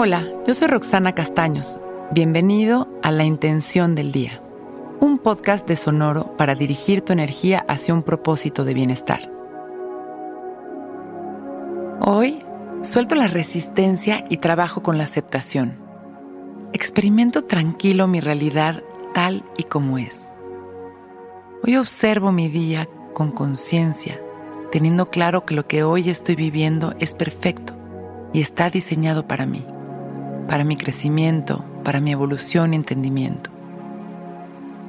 Hola, yo soy Roxana Castaños. Bienvenido a La Intención del Día, un podcast de Sonoro para dirigir tu energía hacia un propósito de bienestar. Hoy suelto la resistencia y trabajo con la aceptación. Experimento tranquilo mi realidad tal y como es. Hoy observo mi día con conciencia, teniendo claro que lo que hoy estoy viviendo es perfecto y está diseñado para mí para mi crecimiento, para mi evolución y entendimiento.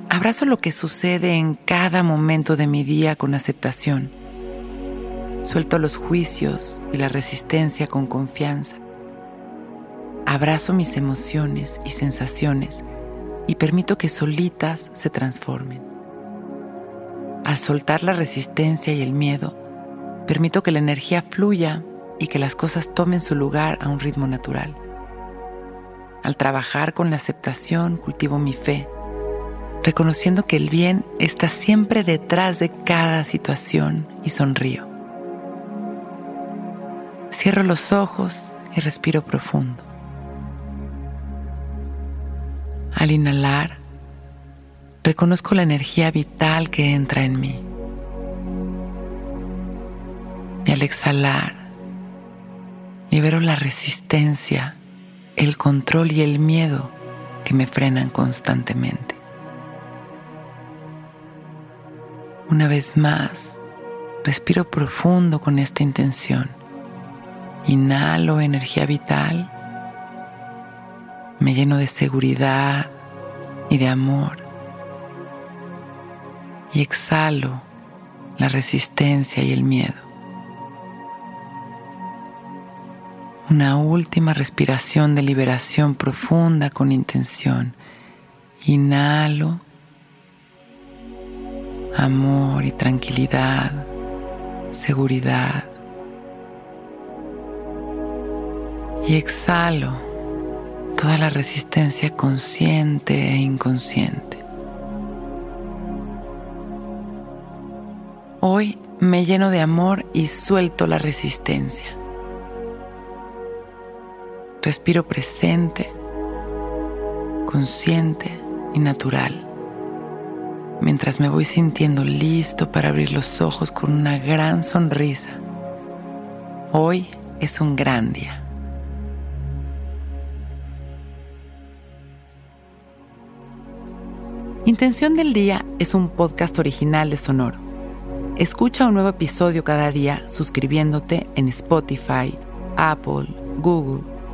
Abrazo lo que sucede en cada momento de mi día con aceptación. Suelto los juicios y la resistencia con confianza. Abrazo mis emociones y sensaciones y permito que solitas se transformen. Al soltar la resistencia y el miedo, permito que la energía fluya y que las cosas tomen su lugar a un ritmo natural. Al trabajar con la aceptación, cultivo mi fe, reconociendo que el bien está siempre detrás de cada situación y sonrío. Cierro los ojos y respiro profundo. Al inhalar, reconozco la energía vital que entra en mí. Y al exhalar, libero la resistencia el control y el miedo que me frenan constantemente. Una vez más, respiro profundo con esta intención. Inhalo energía vital, me lleno de seguridad y de amor. Y exhalo la resistencia y el miedo. Una última respiración de liberación profunda con intención. Inhalo amor y tranquilidad, seguridad. Y exhalo toda la resistencia consciente e inconsciente. Hoy me lleno de amor y suelto la resistencia. Respiro presente, consciente y natural, mientras me voy sintiendo listo para abrir los ojos con una gran sonrisa. Hoy es un gran día. Intención del Día es un podcast original de Sonoro. Escucha un nuevo episodio cada día suscribiéndote en Spotify, Apple, Google